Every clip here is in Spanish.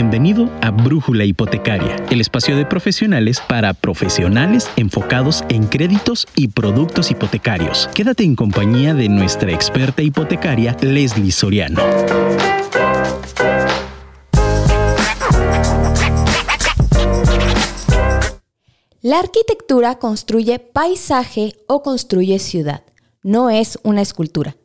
Bienvenido a Brújula Hipotecaria, el espacio de profesionales para profesionales enfocados en créditos y productos hipotecarios. Quédate en compañía de nuestra experta hipotecaria, Leslie Soriano. La arquitectura construye paisaje o construye ciudad, no es una escultura.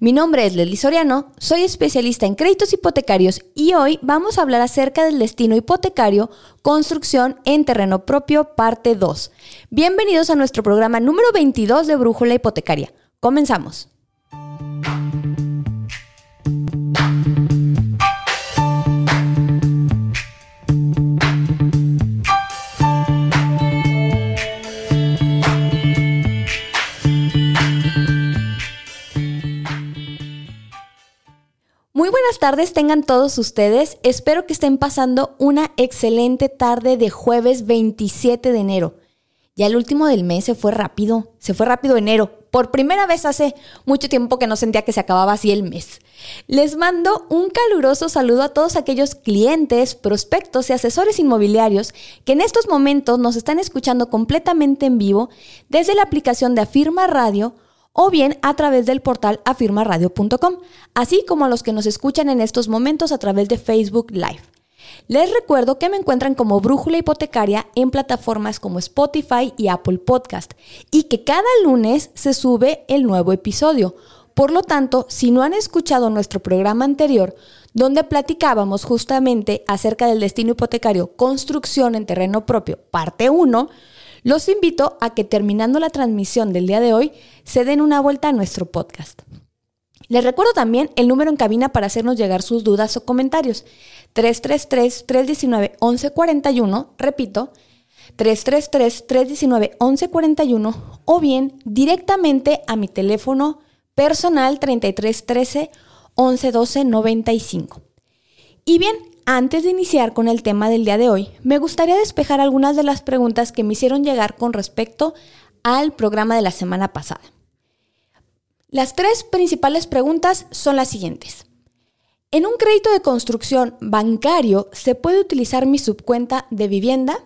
Mi nombre es Leslie Soriano, soy especialista en créditos hipotecarios y hoy vamos a hablar acerca del destino hipotecario, construcción en terreno propio, parte 2. Bienvenidos a nuestro programa número 22 de Brújula Hipotecaria. Comenzamos. Muy buenas tardes tengan todos ustedes. Espero que estén pasando una excelente tarde de jueves 27 de enero. Ya el último del mes se fue rápido, se fue rápido enero. Por primera vez hace mucho tiempo que no sentía que se acababa así el mes. Les mando un caluroso saludo a todos aquellos clientes, prospectos y asesores inmobiliarios que en estos momentos nos están escuchando completamente en vivo desde la aplicación de Afirma Radio o bien a través del portal afirmaradio.com, así como a los que nos escuchan en estos momentos a través de Facebook Live. Les recuerdo que me encuentran como Brújula Hipotecaria en plataformas como Spotify y Apple Podcast y que cada lunes se sube el nuevo episodio. Por lo tanto, si no han escuchado nuestro programa anterior, donde platicábamos justamente acerca del destino hipotecario Construcción en terreno propio, parte 1, los invito a que terminando la transmisión del día de hoy se den una vuelta a nuestro podcast. Les recuerdo también el número en cabina para hacernos llegar sus dudas o comentarios. 333-319-1141, repito, 333-319-1141 o bien directamente a mi teléfono personal 3313 1112 95. Y bien, antes de iniciar con el tema del día de hoy, me gustaría despejar algunas de las preguntas que me hicieron llegar con respecto al programa de la semana pasada. Las tres principales preguntas son las siguientes. ¿En un crédito de construcción bancario se puede utilizar mi subcuenta de vivienda?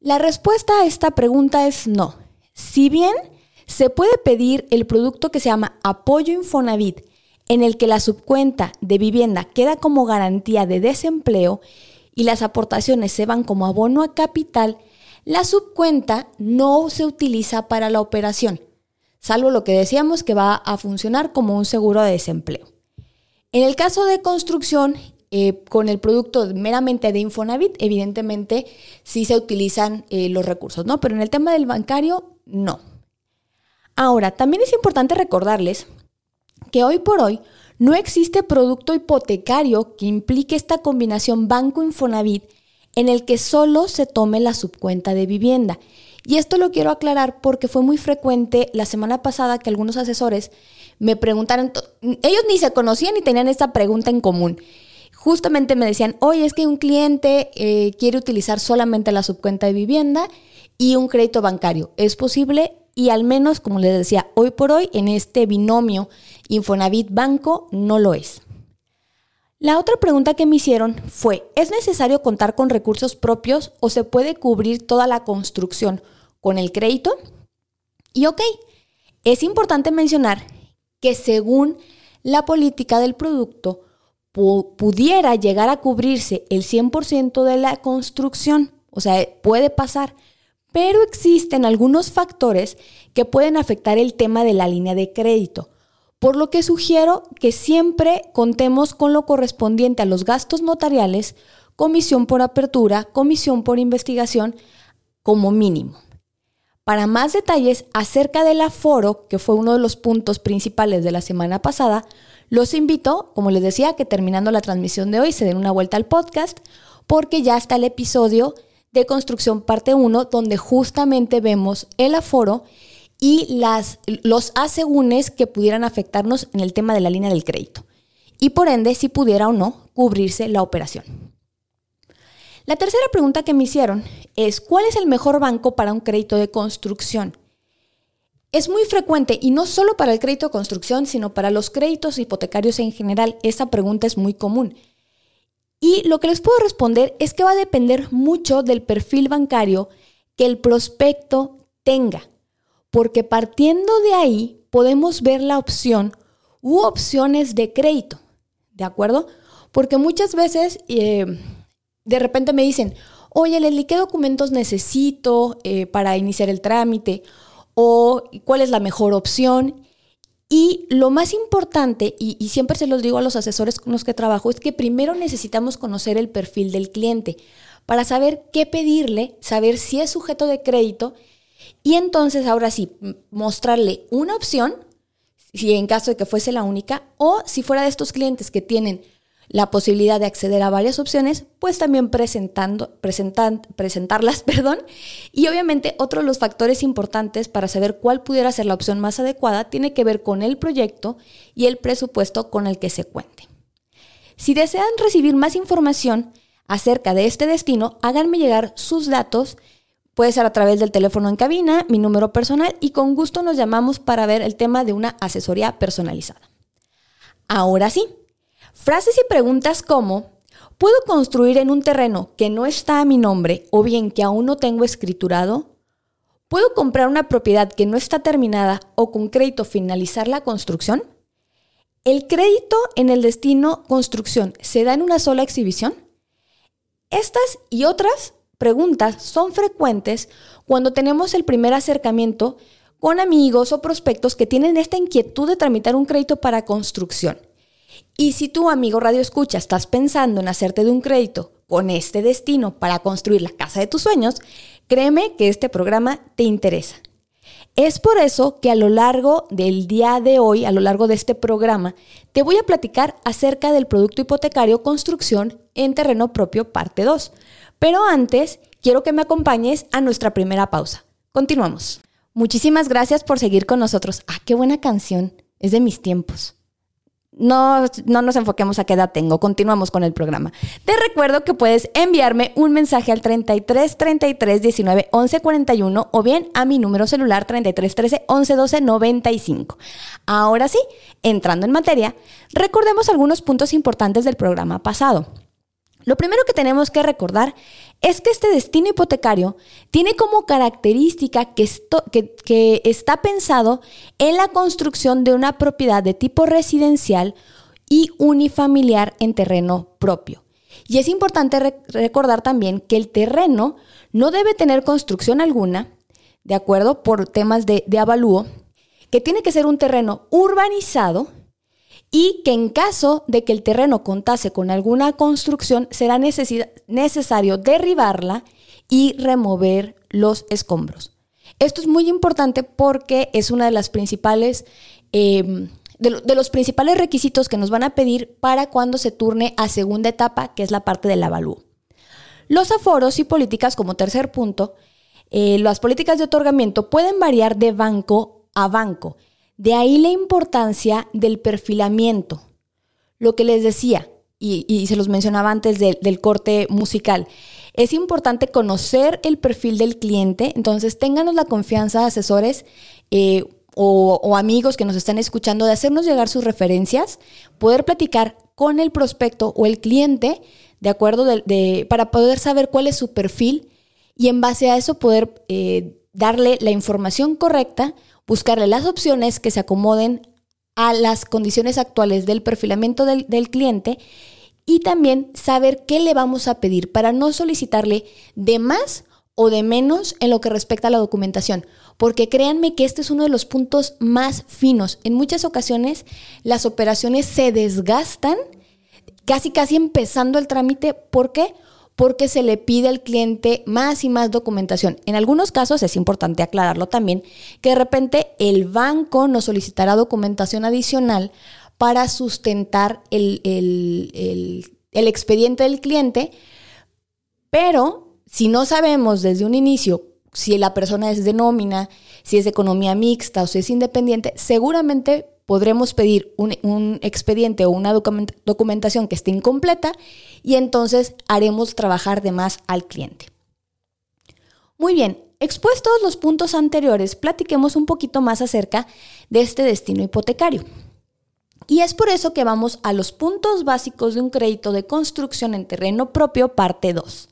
La respuesta a esta pregunta es no. Si bien se puede pedir el producto que se llama apoyo Infonavit en el que la subcuenta de vivienda queda como garantía de desempleo y las aportaciones se van como abono a capital, la subcuenta no se utiliza para la operación, salvo lo que decíamos que va a funcionar como un seguro de desempleo. En el caso de construcción, eh, con el producto meramente de Infonavit, evidentemente sí se utilizan eh, los recursos, ¿no? Pero en el tema del bancario, no. Ahora, también es importante recordarles que hoy por hoy no existe producto hipotecario que implique esta combinación banco-infonavit en el que solo se tome la subcuenta de vivienda. Y esto lo quiero aclarar porque fue muy frecuente la semana pasada que algunos asesores me preguntaron, ellos ni se conocían ni tenían esta pregunta en común. Justamente me decían, oye, es que un cliente eh, quiere utilizar solamente la subcuenta de vivienda y un crédito bancario. ¿Es posible? Y al menos, como les decía, hoy por hoy en este binomio Infonavit Banco no lo es. La otra pregunta que me hicieron fue, ¿es necesario contar con recursos propios o se puede cubrir toda la construcción con el crédito? Y ok, es importante mencionar que según la política del producto, pudiera llegar a cubrirse el 100% de la construcción, o sea, puede pasar, pero existen algunos factores que pueden afectar el tema de la línea de crédito por lo que sugiero que siempre contemos con lo correspondiente a los gastos notariales, comisión por apertura, comisión por investigación, como mínimo. Para más detalles acerca del aforo, que fue uno de los puntos principales de la semana pasada, los invito, como les decía, que terminando la transmisión de hoy se den una vuelta al podcast, porque ya está el episodio de construcción parte 1, donde justamente vemos el aforo y las, los asegúnes que pudieran afectarnos en el tema de la línea del crédito. Y por ende, si pudiera o no cubrirse la operación. La tercera pregunta que me hicieron es, ¿cuál es el mejor banco para un crédito de construcción? Es muy frecuente y no solo para el crédito de construcción, sino para los créditos hipotecarios en general. Esa pregunta es muy común. Y lo que les puedo responder es que va a depender mucho del perfil bancario que el prospecto tenga, porque partiendo de ahí podemos ver la opción u opciones de crédito, ¿de acuerdo? Porque muchas veces eh, de repente me dicen, oye Leslie, ¿qué documentos necesito eh, para iniciar el trámite? ¿O cuál es la mejor opción? Y lo más importante, y, siempre se los digo a los asesores con los que trabajo, es que primero necesitamos conocer el perfil del cliente para saber qué pedirle, saber si es sujeto de crédito y entonces ahora sí, mostrarle una opción, si en caso de que fuese la única, o si fuera de estos clientes que tienen la posibilidad de acceder a varias opciones, pues también presentando, presentan, presentarlas, perdón. Y obviamente otro de los factores importantes para saber cuál pudiera ser la opción más adecuada tiene que ver con el proyecto y el presupuesto con el que se cuente. Si desean recibir más información acerca de este destino, háganme llegar sus datos. Puede ser a través del teléfono en cabina, mi número personal y con gusto nos llamamos para ver el tema de una asesoría personalizada. Ahora sí, Frases y preguntas como, ¿puedo construir en un terreno que no está a mi nombre o bien que aún no tengo escriturado? ¿Puedo comprar una propiedad que no está terminada o con crédito finalizar la construcción? ¿El crédito en el destino construcción se da en una sola exhibición? Estas y otras preguntas son frecuentes cuando tenemos el primer acercamiento con amigos o prospectos que tienen esta inquietud de tramitar un crédito para construcción. Y si tu amigo Radio Escucha estás pensando en hacerte de un crédito con este destino para construir la casa de tus sueños, créeme que este programa te interesa. Es por eso que a lo largo del día de hoy, a lo largo de este programa, te voy a platicar acerca del producto hipotecario construcción en terreno propio parte 2. Pero antes, quiero que me acompañes a nuestra primera pausa. Continuamos. Muchísimas gracias por seguir con nosotros. Ah, qué buena canción. Es de mis tiempos no, no nos enfoquemos a qué edad tengo. Continuamos con el programa. Te recuerdo que puedes enviarme un mensaje al 33 33 19 11 41 o bien a mi número celular 33 13 11 12 95. Ahora sí, entrando en materia, recordemos algunos puntos importantes del programa pasado. Lo primero que tenemos que recordar es que este destino hipotecario tiene como característica que, está pensado en la construcción de una propiedad de tipo residencial y unifamiliar en terreno propio. Y es importante recordar también que el terreno no debe tener construcción alguna, de acuerdo, por temas de avalúo, que tiene que ser un terreno urbanizado y que en caso de que el terreno contase con alguna construcción será necesario derribarla y remover los escombros. Esto es muy importante porque es una de las principales em, de, los principales requisitos que nos van a pedir para cuando se turne a segunda etapa, que es la parte del avalúo. Los aforos y políticas como tercer punto, eh, las políticas de otorgamiento pueden variar de banco a banco de ahí la importancia del perfilamiento. Lo que les decía, y, se los mencionaba antes del corte musical, es importante conocer el perfil del cliente, entonces ténganos la confianza, asesores eh, o, amigos que nos están escuchando, de hacernos llegar sus referencias, poder platicar con el prospecto o el cliente, ¿de acuerdo? para poder saber cuál es su perfil y en base a eso poder eh, darle la información correcta buscarle las opciones que se acomoden a las condiciones actuales del perfilamiento del, cliente y también saber qué le vamos a pedir para no solicitarle de más o de menos en lo que respecta a la documentación. Porque créanme que este es uno de los puntos más finos. En muchas ocasiones las operaciones se desgastan casi casi empezando el trámite. ¿Por qué? porque se le pide al cliente más y más documentación. En algunos casos es importante aclararlo también, que de repente el banco nos solicitará documentación adicional para sustentar el, expediente del cliente, pero si no sabemos desde un inicio si la persona es de nómina, si es de economía mixta o si es independiente, seguramente podremos pedir un, expediente o una documentación que esté incompleta y entonces haremos trabajar de más al cliente. Muy bien, expuestos los puntos anteriores, platiquemos un poquito más acerca de este destino hipotecario. Y es por eso que vamos a los puntos básicos de un crédito de construcción en terreno propio, parte 2.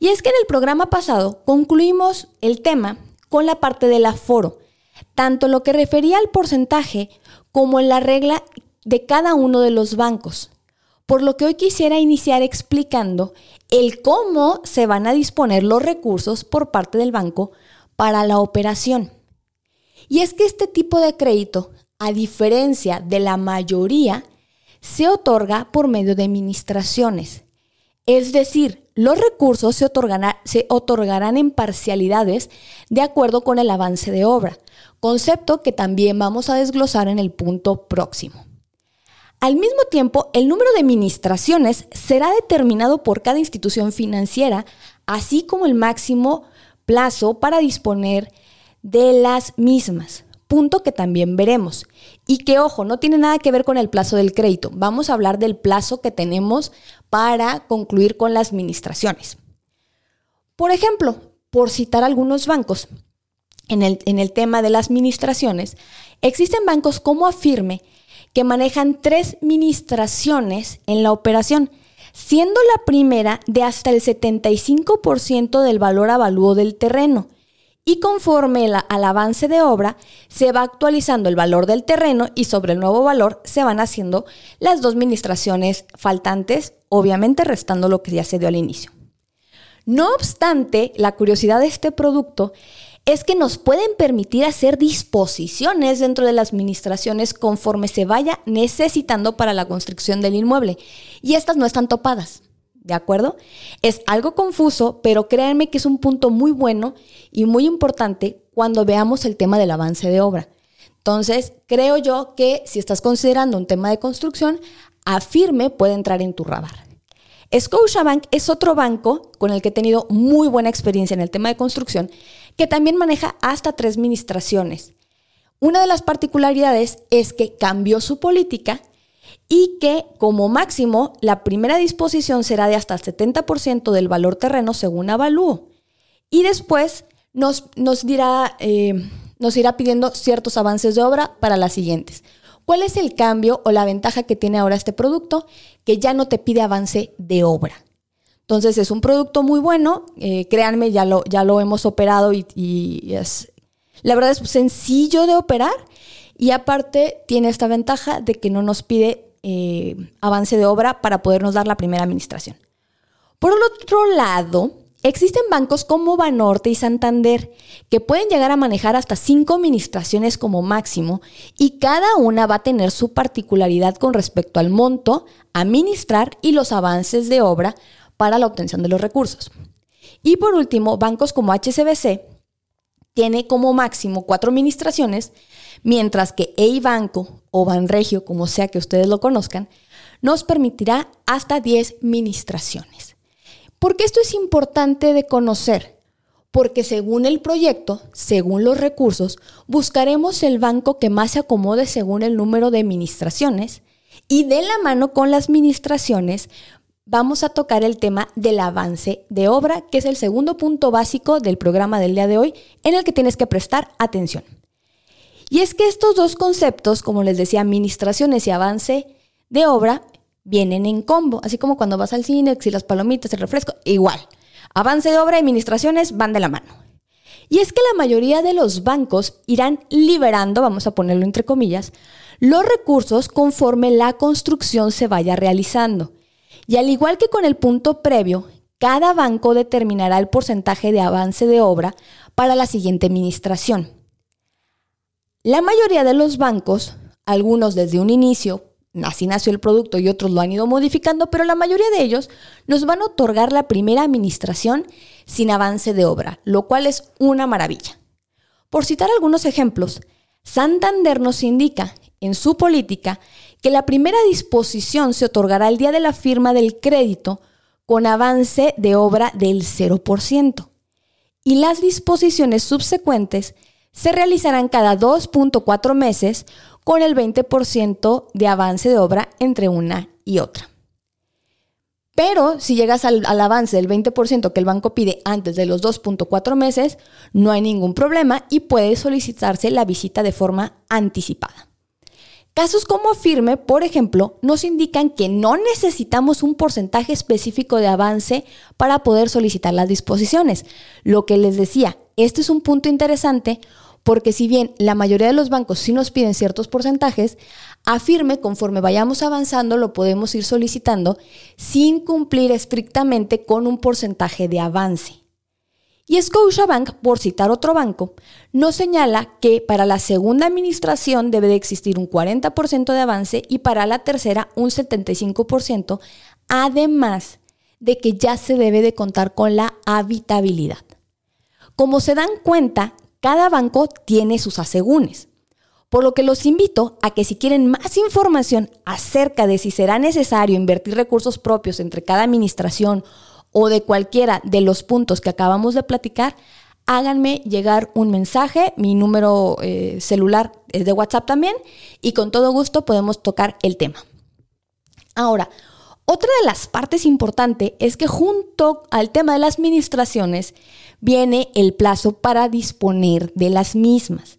Y es que en el programa pasado concluimos el tema con la parte del aforo, tanto lo que refería al porcentaje como en la regla de cada uno de los bancos. Por lo que hoy quisiera iniciar explicando el cómo se van a disponer los recursos por parte del banco para la operación. Y es que este tipo de crédito a diferencia de la mayoría, se otorga por medio de administraciones. Es decir, los recursos se, otorgarán en parcialidades de acuerdo con el avance de obra, concepto que también vamos a desglosar en el punto próximo. Al mismo tiempo, el número de administraciones será determinado por cada institución financiera, así como el máximo plazo para disponer de las mismas punto que también veremos. Y que, ojo, no tiene nada que ver con el plazo del crédito. Vamos a hablar del plazo que tenemos para concluir con las administraciones. Por ejemplo, por citar algunos bancos, en el, en el tema de las administraciones, existen bancos como Afirme que manejan tres administraciones en la operación, siendo la primera de hasta el 75% del valor avalúo del terreno y conforme al avance de obra se va actualizando el valor del terreno y sobre el nuevo valor se van haciendo las dos administraciones faltantes, obviamente restando lo que ya se dio al inicio. No obstante, la curiosidad de este producto es que nos pueden permitir hacer disposiciones dentro de las administraciones conforme se vaya necesitando para la construcción del inmueble. Y estas no están topadas. ¿De acuerdo? Es algo confuso, pero créanme que es un punto muy bueno y muy importante cuando veamos el tema del avance de obra. Entonces, creo yo que si estás considerando un tema de construcción, afirme puede entrar en tu radar. Scotiabank es otro banco con el que he tenido muy buena experiencia en el tema de construcción, que también maneja hasta tres administraciones. Una de las particularidades es que cambió su política y que como máximo la primera disposición será de hasta el 70% del valor terreno según avalúo. Y después nos, nos, dirá, eh, nos irá pidiendo ciertos avances de obra para las siguientes. ¿Cuál es el cambio o la ventaja que tiene ahora este producto? Que ya no te pide avance de obra. Entonces es un producto muy bueno, eh, créanme, ya lo, ya lo hemos operado y, y es, la verdad es sencillo de operar y aparte tiene esta ventaja de que no nos pide eh, avance de obra para podernos dar la primera administración. Por el otro lado, existen bancos como Banorte y Santander que pueden llegar a manejar hasta cinco administraciones como máximo y cada una va a tener su particularidad con respecto al monto, administrar y los avances de obra para la obtención de los recursos. Y por último, bancos como HCBC tiene como máximo cuatro administraciones mientras que EIBanco o Banregio, como sea que ustedes lo conozcan, nos permitirá hasta 10 ministraciones. ¿Por qué esto es importante de conocer? Porque según el proyecto, según los recursos, buscaremos el banco que más se acomode según el número de administraciones y de la mano con las administraciones vamos a tocar el tema del avance de obra, que es el segundo punto básico del programa del día de hoy en el que tienes que prestar atención. Y es que estos dos conceptos, como les decía, administraciones y avance de obra, vienen en combo, así como cuando vas al cine, si las palomitas, el refresco, igual. Avance de obra y administraciones van de la mano. Y es que la mayoría de los bancos irán liberando, vamos a ponerlo entre comillas, los recursos conforme la construcción se vaya realizando. Y al igual que con el punto previo, cada banco determinará el porcentaje de avance de obra para la siguiente administración. La mayoría de los bancos, algunos desde un inicio, así nació el producto y otros lo han ido modificando, pero la mayoría de ellos nos van a otorgar la primera administración sin avance de obra, lo cual es una maravilla. Por citar algunos ejemplos, Santander nos indica en su política que la primera disposición se otorgará el día de la firma del crédito con avance de obra del 0%. Y las disposiciones subsecuentes se realizarán cada 2.4 meses con el 20% de avance de obra entre una y otra. Pero si llegas al, avance del 20% que el banco pide antes de los 2.4 meses, no hay ningún problema y puede solicitarse la visita de forma anticipada. Casos como firme, por ejemplo, nos indican que no necesitamos un porcentaje específico de avance para poder solicitar las disposiciones. Lo que les decía, este es un punto interesante porque si bien la mayoría de los bancos sí nos piden ciertos porcentajes, afirme conforme vayamos avanzando lo podemos ir solicitando sin cumplir estrictamente con un porcentaje de avance. Y Scotiabank, por citar otro banco, nos señala que para la segunda administración debe de existir un 40% de avance y para la tercera un 75%, además de que ya se debe de contar con la habitabilidad. Como se dan cuenta, cada banco tiene sus asegúnes. Por lo que los invito a que si quieren más información acerca de si será necesario invertir recursos propios entre cada administración o de cualquiera de los puntos que acabamos de platicar, háganme llegar un mensaje. Mi número eh, celular es de WhatsApp también y con todo gusto podemos tocar el tema. Ahora, otra de las partes importantes es que junto al tema de las administraciones viene el plazo para disponer de las mismas.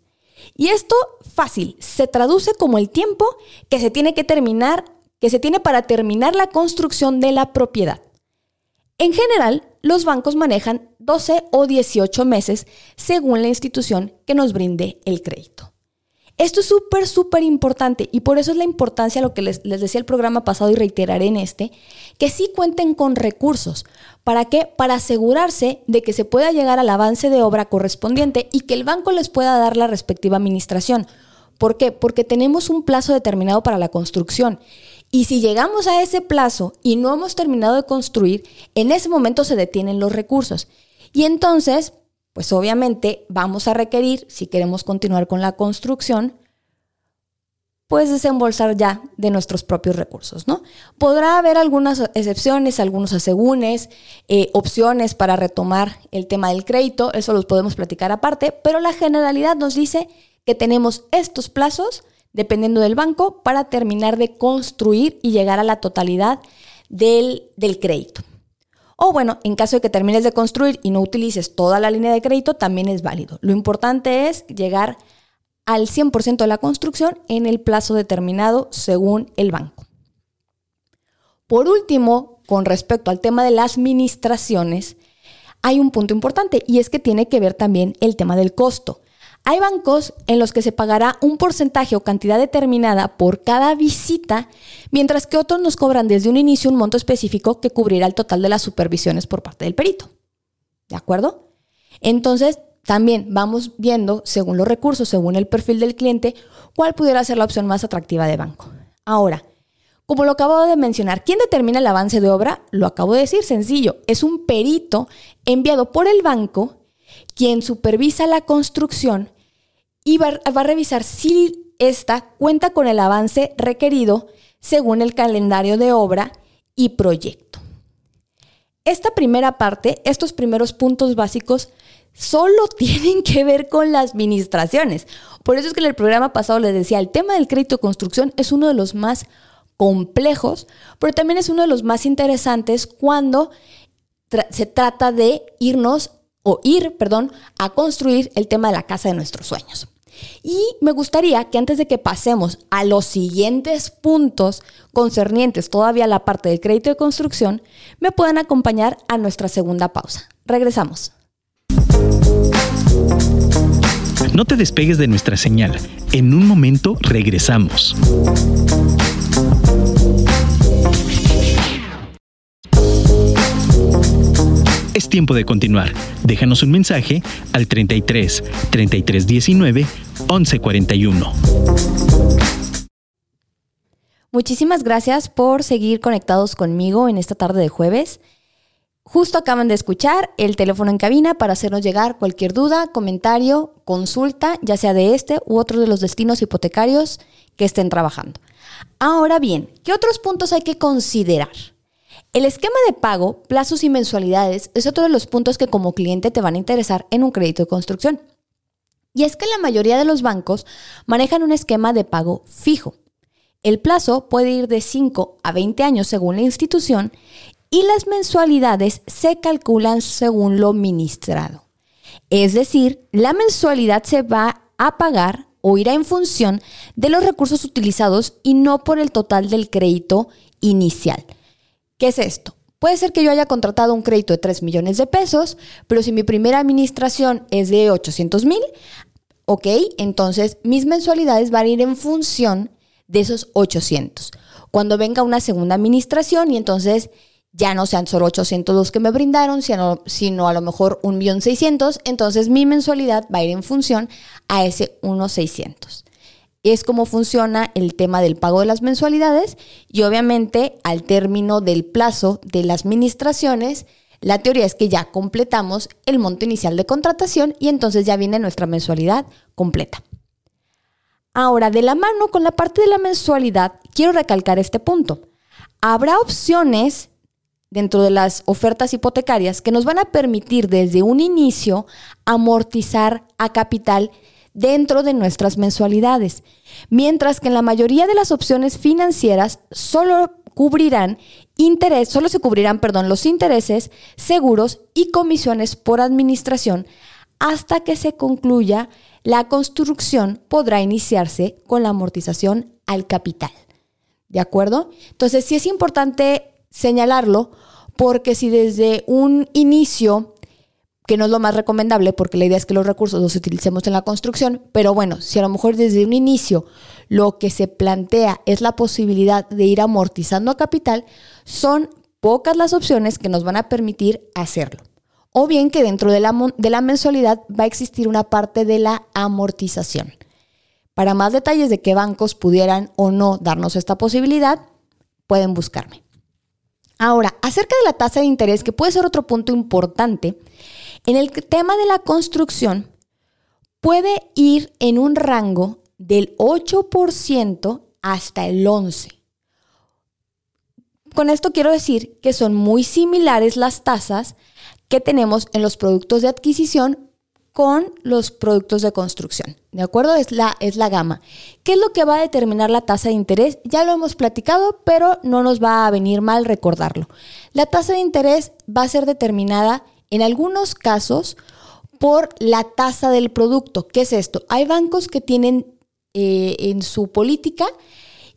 Y esto fácil, se traduce como el tiempo que se tiene que terminar, que se tiene para terminar la construcción de la propiedad. En general, los bancos manejan 12 o 18 meses según la institución que nos brinde el crédito. Esto es súper, súper importante y por eso es la importancia, lo que les, decía el programa pasado y reiteraré en este, que sí cuenten con recursos. ¿Para qué? Para asegurarse de que se pueda llegar al avance de obra correspondiente y que el banco les pueda dar la respectiva administración. ¿Por qué? Porque tenemos un plazo determinado para la construcción. Y si llegamos a ese plazo y no hemos terminado de construir, en ese momento se detienen los recursos. Y entonces, pues obviamente vamos a requerir, si queremos continuar con la construcción, pues desembolsar ya de nuestros propios recursos, ¿no? Podrá haber algunas excepciones, algunos asegúnes, eh, opciones para retomar el tema del crédito, eso los podemos platicar aparte, pero la generalidad nos dice que tenemos estos plazos, dependiendo del banco, para terminar de construir y llegar a la totalidad del, del crédito. O bueno, en caso de que termines de construir y no utilices toda la línea de crédito, también es válido. Lo importante es llegar al 100% de la construcción en el plazo determinado según el banco. Por último, con respecto al tema de las administraciones, hay un punto importante y es que tiene que ver también el tema del costo. Hay bancos en los que se pagará un porcentaje o cantidad determinada por cada visita, mientras que otros nos cobran desde un inicio un monto específico que cubrirá el total de las supervisiones por parte del perito. ¿De acuerdo? Entonces, también vamos viendo, según los recursos, según el perfil del cliente, cuál pudiera ser la opción más atractiva de banco. Ahora, como lo acabo de mencionar, ¿quién determina el avance de obra? Lo acabo de decir, sencillo. Es un perito enviado por el banco quien supervisa la construcción y va, a revisar si esta cuenta con el avance requerido según el calendario de obra y proyecto. Esta primera parte, estos primeros puntos básicos, solo tienen que ver con las administraciones. Por eso es que en el programa pasado les decía, el tema del crédito de construcción es uno de los más complejos, pero también es uno de los más interesantes cuando se trata de irnos o ir, perdón, a construir el tema de la casa de nuestros sueños. Y me gustaría que antes de que pasemos a los siguientes puntos concernientes todavía a la parte del crédito de construcción, me puedan acompañar a nuestra segunda pausa. Regresamos. No te despegues de nuestra señal. En un momento regresamos. Es tiempo de continuar. Déjanos un mensaje al 33 33 19 11 41. Muchísimas gracias por seguir conectados conmigo en esta tarde de jueves. Justo acaban de escuchar el teléfono en cabina para hacernos llegar cualquier duda, comentario, consulta, ya sea de este u otro de los destinos hipotecarios que estén trabajando. Ahora bien, ¿qué otros puntos hay que considerar? El esquema de pago, plazos y mensualidades es otro de los puntos que como cliente te van a interesar en un crédito de construcción. Y es que la mayoría de los bancos manejan un esquema de pago fijo. El plazo puede ir de 5 a 20 años según la institución y las mensualidades se calculan según lo ministrado. Es decir, la mensualidad se va a pagar o irá en función de los recursos utilizados y no por el total del crédito inicial. ¿Qué es esto? Puede ser que yo haya contratado un crédito de 3 millones de pesos, pero si mi primera administración es de 800 mil, ok, entonces mis mensualidades van a ir en función de esos 800. Cuando venga una segunda administración y entonces ya no sean solo 800 los que me brindaron, sino, sino a lo mejor 1.600.000, entonces mi mensualidad va a ir en función a ese 1.600. Es como funciona el tema del pago de las mensualidades y obviamente al término del plazo de las administraciones, la teoría es que ya completamos el monto inicial de contratación y entonces ya viene nuestra mensualidad completa. Ahora, de la mano con la parte de la mensualidad, quiero recalcar este punto. Habrá opciones dentro de las ofertas hipotecarias que nos van a permitir desde un inicio amortizar a capital dentro de nuestras mensualidades, mientras que en la mayoría de las opciones financieras solo cubrirán interés, solo se cubrirán, perdón, los intereses, seguros y comisiones por administración hasta que se concluya la construcción podrá iniciarse con la amortización al capital. ¿De acuerdo? Entonces, sí es importante señalarlo porque si desde un inicio, que no es lo más recomendable porque la idea es que los recursos los utilicemos en la construcción, pero bueno, si a lo mejor desde un inicio lo que se plantea es la posibilidad de ir amortizando a capital, son pocas las opciones que nos van a permitir hacerlo. O bien que dentro de la, de la mensualidad va a existir una parte de la amortización. Para más detalles de qué bancos pudieran o no darnos esta posibilidad, pueden buscarme. Ahora, acerca de la tasa de interés, que puede ser otro punto importante, en el tema de la construcción puede ir en un rango del 8% hasta el 11%. Con esto quiero decir que son muy similares las tasas que tenemos en los productos de adquisición con los productos de construcción. ¿De acuerdo? Es la, es la gama. ¿Qué es lo que va a determinar la tasa de interés? Ya lo hemos platicado, pero no nos va a venir mal recordarlo. La tasa de interés va a ser determinada en algunos casos por la tasa del producto. ¿Qué es esto? Hay bancos que tienen eh, en su política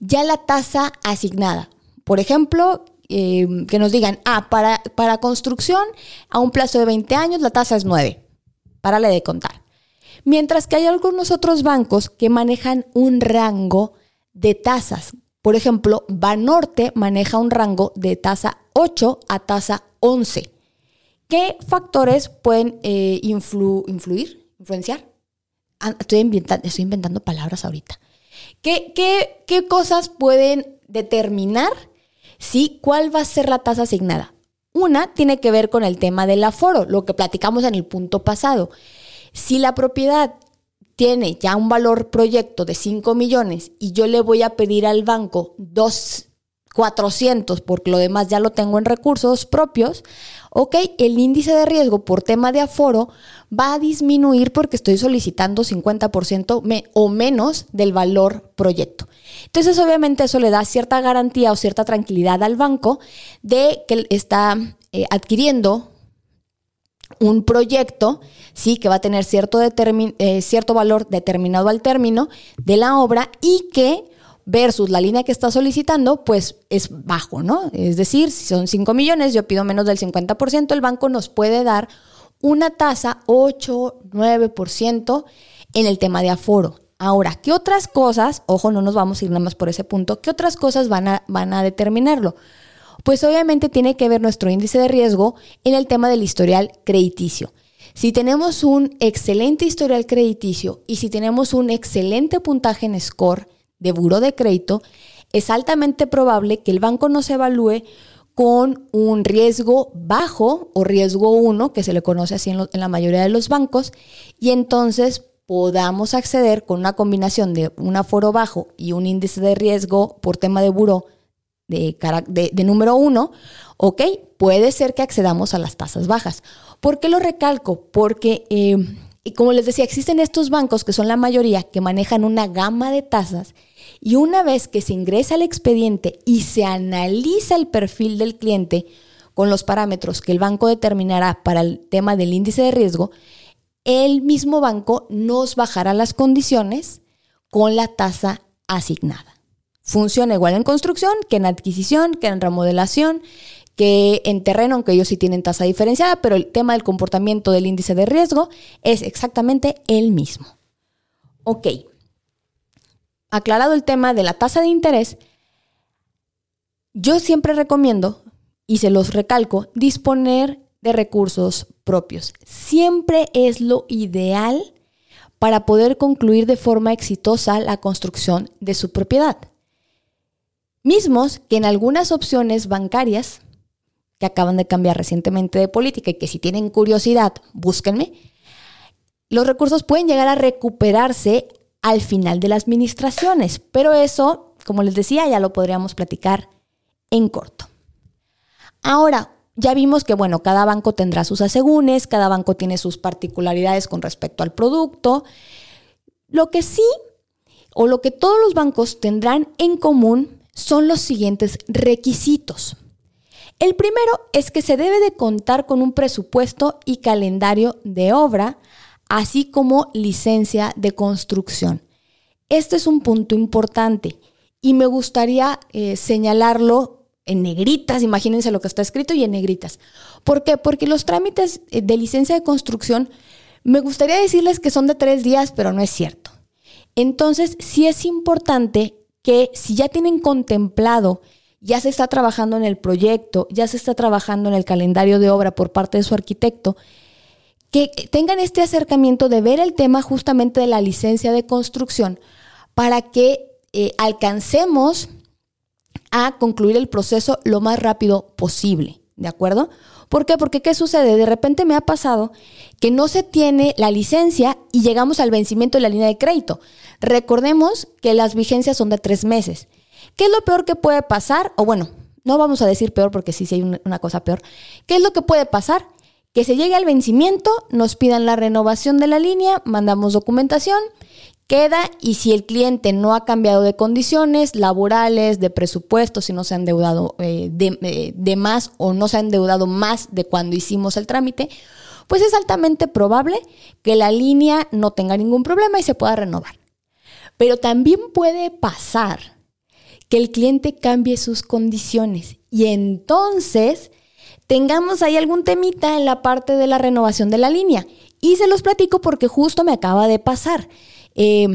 ya la tasa asignada. Por ejemplo, eh, que nos digan, ah, para, para construcción a un plazo de 20 años la tasa es 9 párale de contar. Mientras que hay algunos otros bancos que manejan un rango de tasas. Por ejemplo, Banorte maneja un rango de tasa 8 a tasa 11. ¿Qué factores pueden eh, influir, influenciar? Ah, estoy, inventando, estoy inventando palabras ahorita. ¿Qué, cosas pueden determinar si cuál va a ser la tasa asignada? Una tiene que ver con el tema del aforo, lo que platicamos en el punto pasado. Si la propiedad tiene ya un valor proyecto de 5 millones y yo le voy a pedir al banco 2, 400 porque lo demás ya lo tengo en recursos propios, ok, el índice de riesgo por tema de aforo va a disminuir porque estoy solicitando 50% o menos del valor proyecto. Entonces, obviamente eso le da cierta garantía o cierta tranquilidad al banco de que está eh, adquiriendo un proyecto, sí, que va a tener cierto, eh, cierto valor determinado al término de la obra y que versus la línea que está solicitando, pues es bajo, ¿no? Es decir, si son 5 millones, yo pido menos del 50%, el banco nos puede dar una tasa 8, 9% en el tema de aforo. Ahora, ¿qué otras cosas, ojo, no nos vamos a ir nada más por ese punto, qué otras cosas van a, van a determinarlo? Pues obviamente tiene que ver nuestro índice de riesgo en el tema del historial crediticio. Si tenemos un excelente historial crediticio y si tenemos un excelente puntaje en score, de buro de crédito, es altamente probable que el banco nos evalúe con un riesgo bajo o riesgo 1, que se le conoce así en, la mayoría de los bancos, y entonces podamos acceder con una combinación de un aforo bajo y un índice de riesgo por tema de buro de, de, número 1, ok, puede ser que accedamos a las tasas bajas. ¿Por qué lo recalco? Porque, eh, como les decía, existen estos bancos que son la mayoría que manejan una gama de tasas y una vez que se ingresa al expediente y se analiza el perfil del cliente con los parámetros que el banco determinará para el tema del índice de riesgo, el mismo banco nos bajará las condiciones con la tasa asignada. Funciona igual en construcción que en adquisición, que en remodelación, que en terreno, aunque ellos sí tienen tasa diferenciada, pero el tema del comportamiento del índice de riesgo es exactamente el mismo. Ok. Aclarado el tema de la tasa de interés, yo siempre recomiendo, y se los recalco, disponer de recursos propios. Siempre es lo ideal para poder concluir de forma exitosa la construcción de su propiedad. Mismos que en algunas opciones bancarias, que acaban de cambiar recientemente de política y que si tienen curiosidad, búsquenme, los recursos pueden llegar a recuperarse al final de las administraciones, pero eso, como les decía, ya lo podríamos platicar en corto. Ahora, ya vimos que, bueno, cada banco tendrá sus asegúnes, cada banco tiene sus particularidades con respecto al producto. Lo que sí, o lo que todos los bancos tendrán en común, son los siguientes requisitos. El primero es que se debe de contar con un presupuesto y calendario de obra, así como licencia de construcción. Este es un punto importante y me gustaría eh, señalarlo en negritas, imagínense lo que está escrito y en negritas. ¿Por qué? Porque los trámites eh, de licencia de construcción, me gustaría decirles que son de tres días, pero no es cierto. Entonces, sí es importante que si ya tienen contemplado, ya se está trabajando en el proyecto, ya se está trabajando en el calendario de obra por parte de su arquitecto, que tengan este acercamiento de ver el tema justamente de la licencia de construcción para que eh, alcancemos a concluir el proceso lo más rápido posible, ¿de acuerdo? ¿Por qué? Porque ¿qué sucede? De repente me ha pasado que no se tiene la licencia y llegamos al vencimiento de la línea de crédito. Recordemos que las vigencias son de tres meses. ¿Qué es lo peor que puede pasar? O bueno, no vamos a decir peor porque sí, sí hay una cosa peor. ¿Qué es lo que puede pasar? Que se llegue al vencimiento, nos pidan la renovación de la línea, mandamos documentación queda y si el cliente no ha cambiado de condiciones laborales, de presupuesto, si no se ha endeudado eh, eh, de, más o no se ha endeudado más de cuando hicimos el trámite, pues es altamente probable que la línea no tenga ningún problema y se pueda renovar. Pero también puede pasar que el cliente cambie sus condiciones y entonces tengamos ahí algún temita en la parte de la renovación de la línea. Y se los platico porque justo me acaba de pasar. Eh,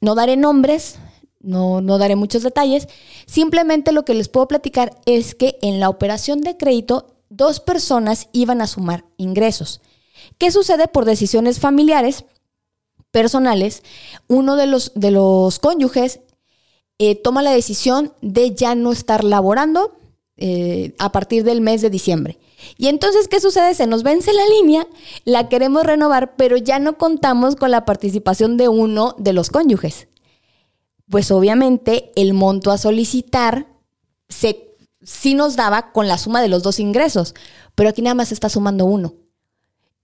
no daré nombres, no, no daré muchos detalles, simplemente lo que les puedo platicar es que en la operación de crédito dos personas iban a sumar ingresos. ¿Qué sucede por decisiones familiares, personales? Uno de los, de los cónyuges eh, toma la decisión de ya no estar laborando eh, a partir del mes de diciembre. Y entonces, ¿qué sucede? Se nos vence la línea, la queremos renovar, pero ya no contamos con la participación de uno de los cónyuges. Pues obviamente el monto a solicitar se, sí nos daba con la suma de los dos ingresos, pero aquí nada más se está sumando uno.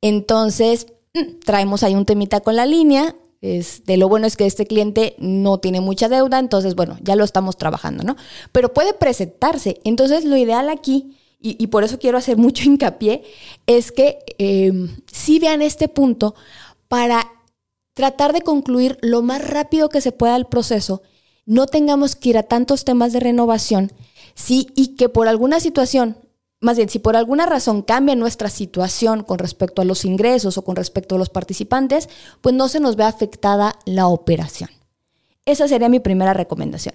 Entonces, mm, traemos ahí un temita con la línea. De lo bueno es que este cliente no tiene mucha deuda, entonces, bueno, ya lo estamos trabajando, ¿no? Pero puede presentarse. Entonces, lo ideal aquí y, por eso quiero hacer mucho hincapié, es que eh, sí vean este punto para tratar de concluir lo más rápido que se pueda el proceso, no tengamos que ir a tantos temas de renovación, sí, y que por alguna situación, más bien, si por alguna razón cambia nuestra situación con respecto a los ingresos o con respecto a los participantes, pues no se nos ve afectada la operación. Esa sería mi primera recomendación.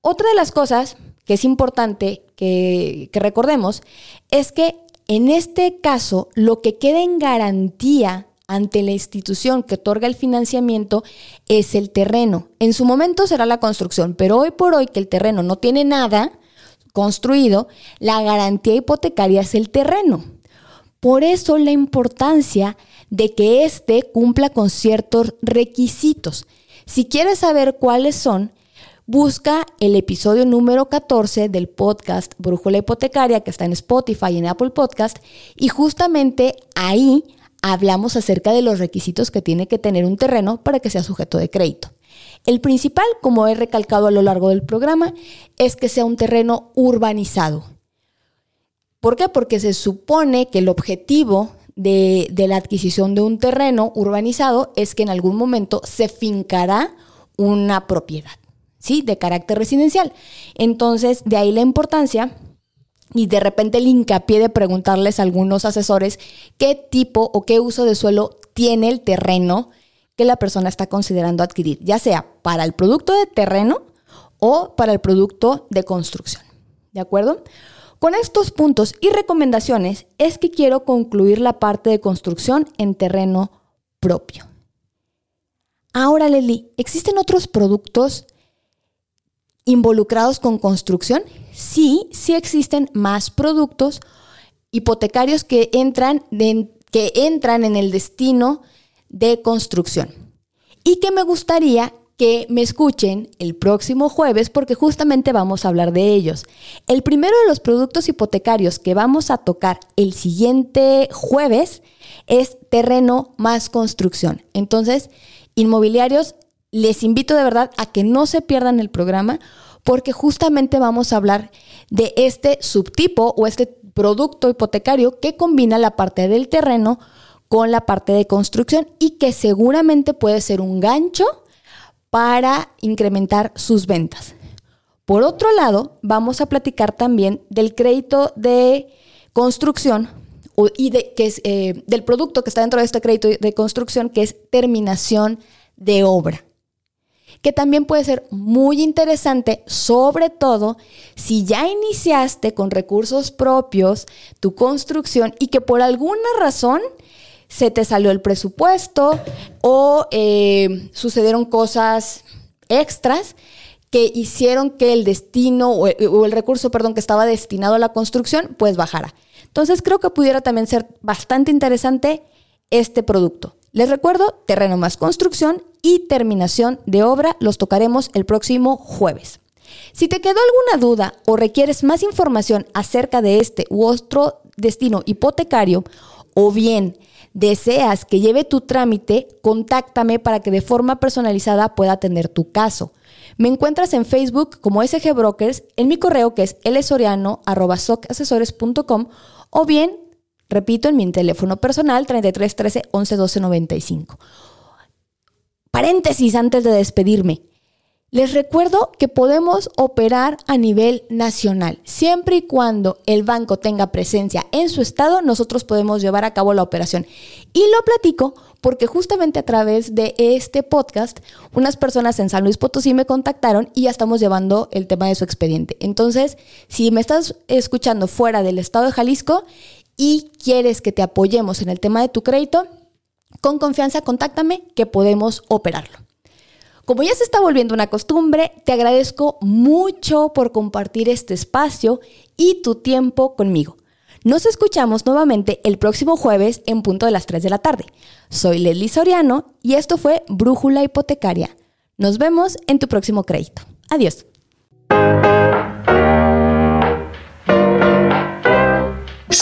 Otra de las cosas que es importante que, recordemos es que en este caso lo que queda en garantía ante la institución que otorga el financiamiento es el terreno. En su momento será la construcción, pero hoy por hoy que el terreno no tiene nada construido, la garantía hipotecaria es el terreno. Por eso la importancia de que éste cumpla con ciertos requisitos. Si quieres saber cuáles son, Busca el episodio número 14 del podcast Brújula Hipotecaria que está en Spotify y en Apple Podcast y justamente ahí hablamos acerca de los requisitos que tiene que tener un terreno para que sea sujeto de crédito. El principal, como he recalcado a lo largo del programa, es que sea un terreno urbanizado. ¿Por qué? Porque se supone que el objetivo de, la adquisición de un terreno urbanizado es que en algún momento se fincará una propiedad. ¿sí? De carácter residencial. Entonces, de ahí la importancia y de repente el hincapié de preguntarles a algunos asesores qué tipo o qué uso de suelo tiene el terreno que la persona está considerando adquirir, ya sea para el producto de terreno o para el producto de construcción. ¿De acuerdo? Con estos puntos y recomendaciones es que quiero concluir la parte de construcción en terreno propio. Ahora, Leli, ¿existen otros productos involucrados con construcción? Sí, sí existen más productos hipotecarios que entran, que entran en el destino de construcción. Y que me gustaría que me escuchen el próximo jueves porque justamente vamos a hablar de ellos. El primero de los productos hipotecarios que vamos a tocar el siguiente jueves es terreno más construcción. Entonces, inmobiliarios, les invito de verdad a que no se pierdan el programa porque justamente vamos a hablar de este subtipo o este producto hipotecario que combina la parte del terreno con la parte de construcción y que seguramente puede ser un gancho para incrementar sus ventas. Por otro lado, vamos a platicar también del crédito de construcción y de, que es, eh, del producto que está dentro de este crédito de construcción, que es terminación de obra que también puede ser muy interesante, sobre todo si ya iniciaste con recursos propios tu construcción y que por alguna razón se te salió el presupuesto o eh, sucedieron cosas extras que hicieron que el destino o el, o el, recurso, perdón, que estaba destinado a la construcción, pues bajara. Entonces creo que pudiera también ser bastante interesante este producto. Les recuerdo, terreno más construcción y terminación de obra los tocaremos el próximo jueves. Si te quedó alguna duda o requieres más información acerca de este u otro destino hipotecario o bien deseas que lleve tu trámite, contáctame para que de forma personalizada pueda atender tu caso. Me encuentras en Facebook como SG Brokers, en mi correo que es lsoriano.socasesores.com o bien Repito, en mi teléfono personal 33 13 11 12 95. Paréntesis antes de despedirme. Les recuerdo que podemos operar a nivel nacional. Siempre y cuando el banco tenga presencia en su estado, nosotros podemos llevar a cabo la operación. Y lo platico porque justamente a través de este podcast, unas personas en San Luis Potosí me contactaron y ya estamos llevando el tema de su expediente. Entonces, si me estás escuchando fuera del estado de Jalisco y quieres que te apoyemos en el tema de tu crédito, con confianza contáctame que podemos operarlo. Como ya se está volviendo una costumbre, te agradezco mucho por compartir este espacio y tu tiempo conmigo. Nos escuchamos nuevamente el próximo jueves en punto de las 3 de la tarde. Soy Leslie Soriano y esto fue Brújula Hipotecaria. Nos vemos en tu próximo crédito. Adiós.